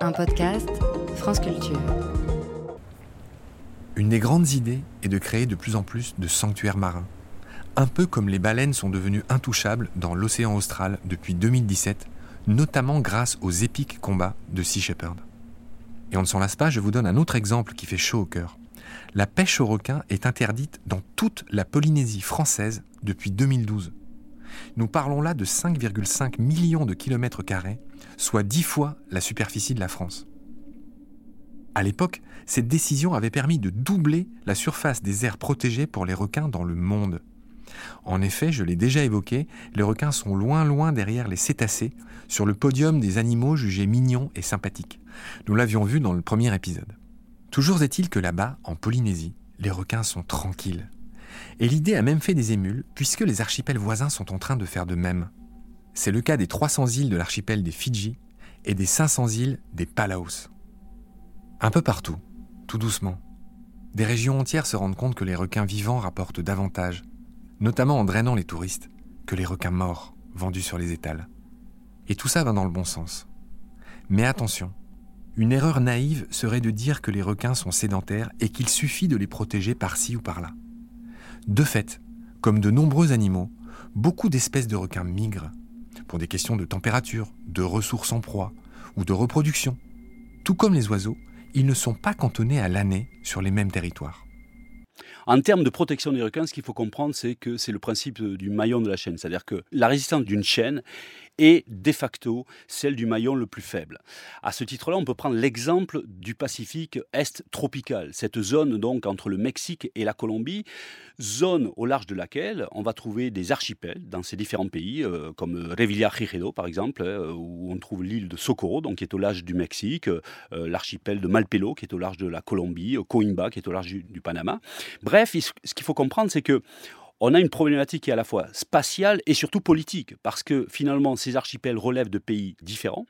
Un podcast France Culture. Une des grandes idées est de créer de plus en plus de sanctuaires marins. Un peu comme les baleines sont devenues intouchables dans l'océan austral depuis 2017, notamment grâce aux épiques combats de Sea Shepherd. Et on ne s'en lasse pas, je vous donne un autre exemple qui fait chaud au cœur. La pêche au requin est interdite dans toute la Polynésie française depuis 2012. Nous parlons là de 5,5 millions de kilomètres carrés, soit 10 fois la superficie de la France. À l'époque, cette décision avait permis de doubler la surface des aires protégées pour les requins dans le monde. En effet, je l'ai déjà évoqué, les requins sont loin loin derrière les cétacés, sur le podium des animaux jugés mignons et sympathiques. Nous l'avions vu dans le premier épisode. Toujours est-il que là-bas, en Polynésie, les requins sont tranquilles. Et l'idée a même fait des émules, puisque les archipels voisins sont en train de faire de même. C'est le cas des 300 îles de l'archipel des Fidji et des 500 îles des Palaos. Un peu partout, tout doucement, des régions entières se rendent compte que les requins vivants rapportent davantage, notamment en drainant les touristes, que les requins morts vendus sur les étals. Et tout ça va dans le bon sens. Mais attention, une erreur naïve serait de dire que les requins sont sédentaires et qu'il suffit de les protéger par-ci ou par-là. De fait, comme de nombreux animaux, beaucoup d'espèces de requins migrent pour des questions de température, de ressources en proie ou de reproduction. Tout comme les oiseaux, ils ne sont pas cantonnés à l'année sur les mêmes territoires. En termes de protection des requins, ce qu'il faut comprendre, c'est que c'est le principe du maillon de la chaîne. C'est-à-dire que la résistance d'une chaîne est de facto celle du maillon le plus faible. À ce titre-là, on peut prendre l'exemple du Pacifique Est tropical, cette zone donc entre le Mexique et la Colombie, zone au large de laquelle on va trouver des archipels dans ces différents pays, euh, comme Revillagigedo par exemple, euh, où on trouve l'île de Socorro, donc qui est au large du Mexique, euh, l'archipel de Malpelo, qui est au large de la Colombie, Coimba, qui est au large du, du Panama. Bref, ce qu'il faut comprendre, c'est que on a une problématique qui est à la fois spatiale et surtout politique, parce que finalement ces archipels relèvent de pays différents.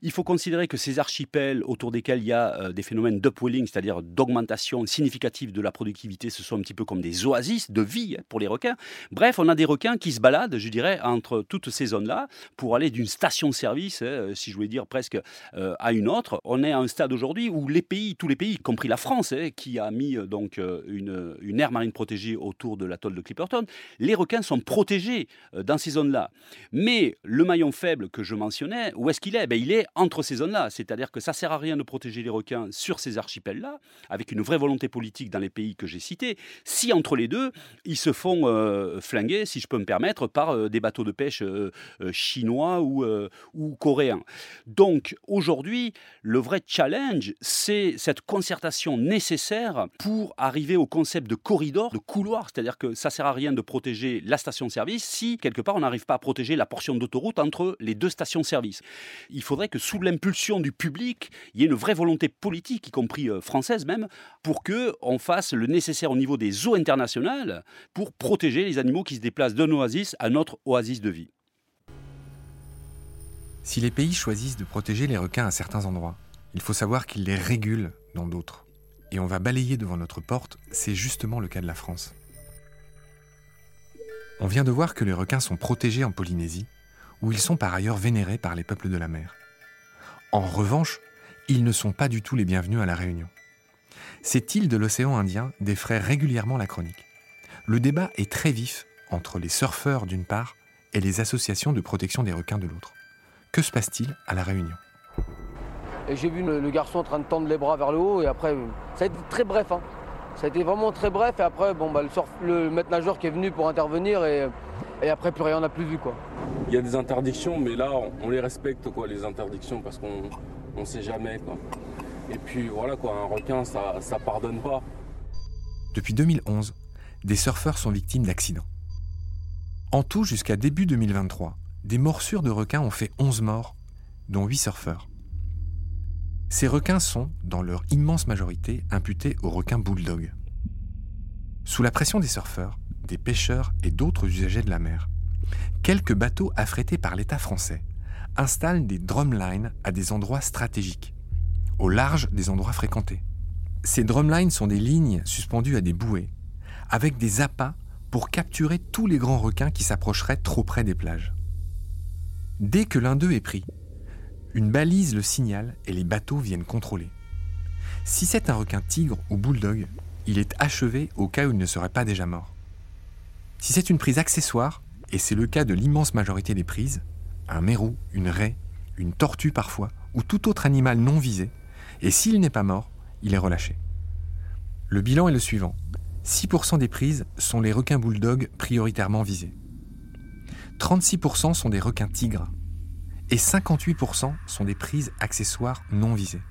Il faut considérer que ces archipels autour desquels il y a euh, des phénomènes d'upwelling, c'est-à-dire d'augmentation significative de la productivité, ce sont un petit peu comme des oasis de vie pour les requins. Bref, on a des requins qui se baladent, je dirais, entre toutes ces zones-là pour aller d'une station de service, hein, si je voulais dire presque, euh, à une autre. On est à un stade aujourd'hui où les pays, tous les pays, y compris la France, hein, qui a mis euh, donc une, une aire marine protégée autour de l'atoll de Clipperton, les requins sont protégés dans ces zones-là. Mais le maillon faible que je mentionnais, où est-ce qu'il est, ben, Il est entre ces zones-là. C'est-à-dire que ça sert à rien de protéger les requins sur ces archipels-là, avec une vraie volonté politique dans les pays que j'ai cités, si entre les deux, ils se font euh, flinguer, si je peux me permettre, par euh, des bateaux de pêche euh, chinois ou, ou coréens. Donc aujourd'hui, le vrai challenge, c'est cette concertation nécessaire pour arriver au concept de corridor, de couloir, c'est-à-dire que ça sert à rien de protéger la station-service si quelque part on n'arrive pas à protéger la portion d'autoroute entre les deux stations-service. Il faudrait que sous l'impulsion du public, il y ait une vraie volonté politique, y compris euh, française même, pour que on fasse le nécessaire au niveau des eaux internationales pour protéger les animaux qui se déplacent d'un oasis à notre oasis de vie. Si les pays choisissent de protéger les requins à certains endroits, il faut savoir qu'ils les régulent dans d'autres. Et on va balayer devant notre porte, c'est justement le cas de la France. On vient de voir que les requins sont protégés en Polynésie, où ils sont par ailleurs vénérés par les peuples de la mer. En revanche, ils ne sont pas du tout les bienvenus à La Réunion. Cette île de l'océan Indien défraie régulièrement la chronique. Le débat est très vif entre les surfeurs d'une part et les associations de protection des requins de l'autre. Que se passe-t-il à La Réunion? J'ai vu le, garçon en train de tendre les bras vers le haut et après, ça a été très bref. Hein. Ça a été vraiment très bref et après, bon, bah, le, le maître nageur qui est venu pour intervenir et, et après, plus rien n'a plus vu. quoi. Il y a des interdictions, mais là, on les respecte, quoi, les interdictions, parce qu'on ne sait jamais. Quoi. Et puis voilà, quoi, un requin, ça ne pardonne pas. Depuis 2011, des surfeurs sont victimes d'accidents. En tout, jusqu'à début 2023, des morsures de requins ont fait 11 morts, dont 8 surfeurs. Ces requins sont, dans leur immense majorité, imputés aux requins bulldog. Sous la pression des surfeurs, des pêcheurs et d'autres usagers de la mer, quelques bateaux affrétés par l'État français installent des drumlines à des endroits stratégiques, au large des endroits fréquentés. Ces drumlines sont des lignes suspendues à des bouées, avec des appâts pour capturer tous les grands requins qui s'approcheraient trop près des plages. Dès que l'un d'eux est pris, Une balise le signale et les bateaux viennent contrôler. Si c'est un requin tigre ou bulldog, il est achevé au cas où il ne serait pas déjà mort. Si c'est une prise accessoire, et c'est le cas de l'immense majorité des prises, un mérou, une raie, une tortue parfois, ou tout autre animal non visé, et s'il n'est pas mort, il est relâché. Le bilan est le suivant. 6% des prises sont les requins bulldogs prioritairement visés. 36% sont des requins tigres. Et 58% sont des prises accessoires non visées.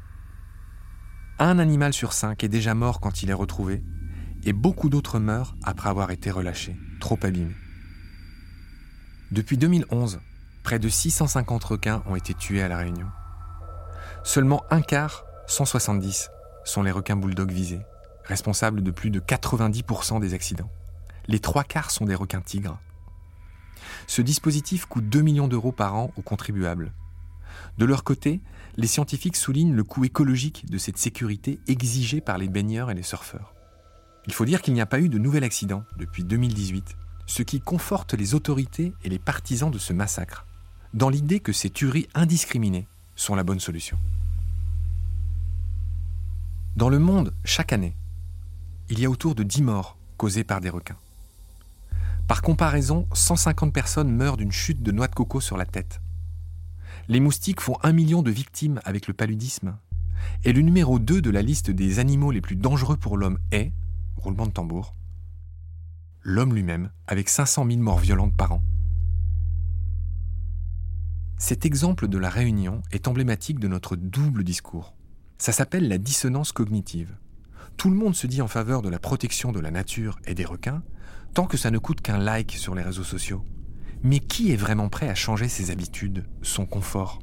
Un animal sur cinq est déjà mort quand il est retrouvé, et beaucoup d'autres meurent après avoir été relâchés, trop abîmés. Depuis 2011, près de 650 requins ont été tués à La Réunion. Seulement un quart, 170, sont les requins bulldogs visés, responsables de plus de 90% des accidents. Les trois quarts sont des requins tigres. Ce dispositif coûte 2 millions d'euros par an aux contribuables. De leur côté, les scientifiques soulignent le coût écologique de cette sécurité exigée par les baigneurs et les surfeurs. Il faut dire qu'il n'y a pas eu de nouvel accident depuis 2018, ce qui conforte les autorités et les partisans de ce massacre, dans l'idée que ces tueries indiscriminées sont la bonne solution. Dans le monde, chaque année, il y a autour de 10 morts causées par des requins. Par comparaison, 150 personnes meurent d'une chute de noix de coco sur la tête. Les moustiques font un million de victimes avec le paludisme. Et le numéro 2 de la liste des animaux les plus dangereux pour l'homme est, roulement de tambour, l'homme lui-même, avec 500 000 morts violentes par an. Cet exemple de la réunion est emblématique de notre double discours. Ça s'appelle la dissonance cognitive. Tout le monde se dit en faveur de la protection de la nature et des requins, tant que ça ne coûte qu'un like sur les réseaux sociaux. Mais qui est vraiment prêt à changer ses habitudes, son confort?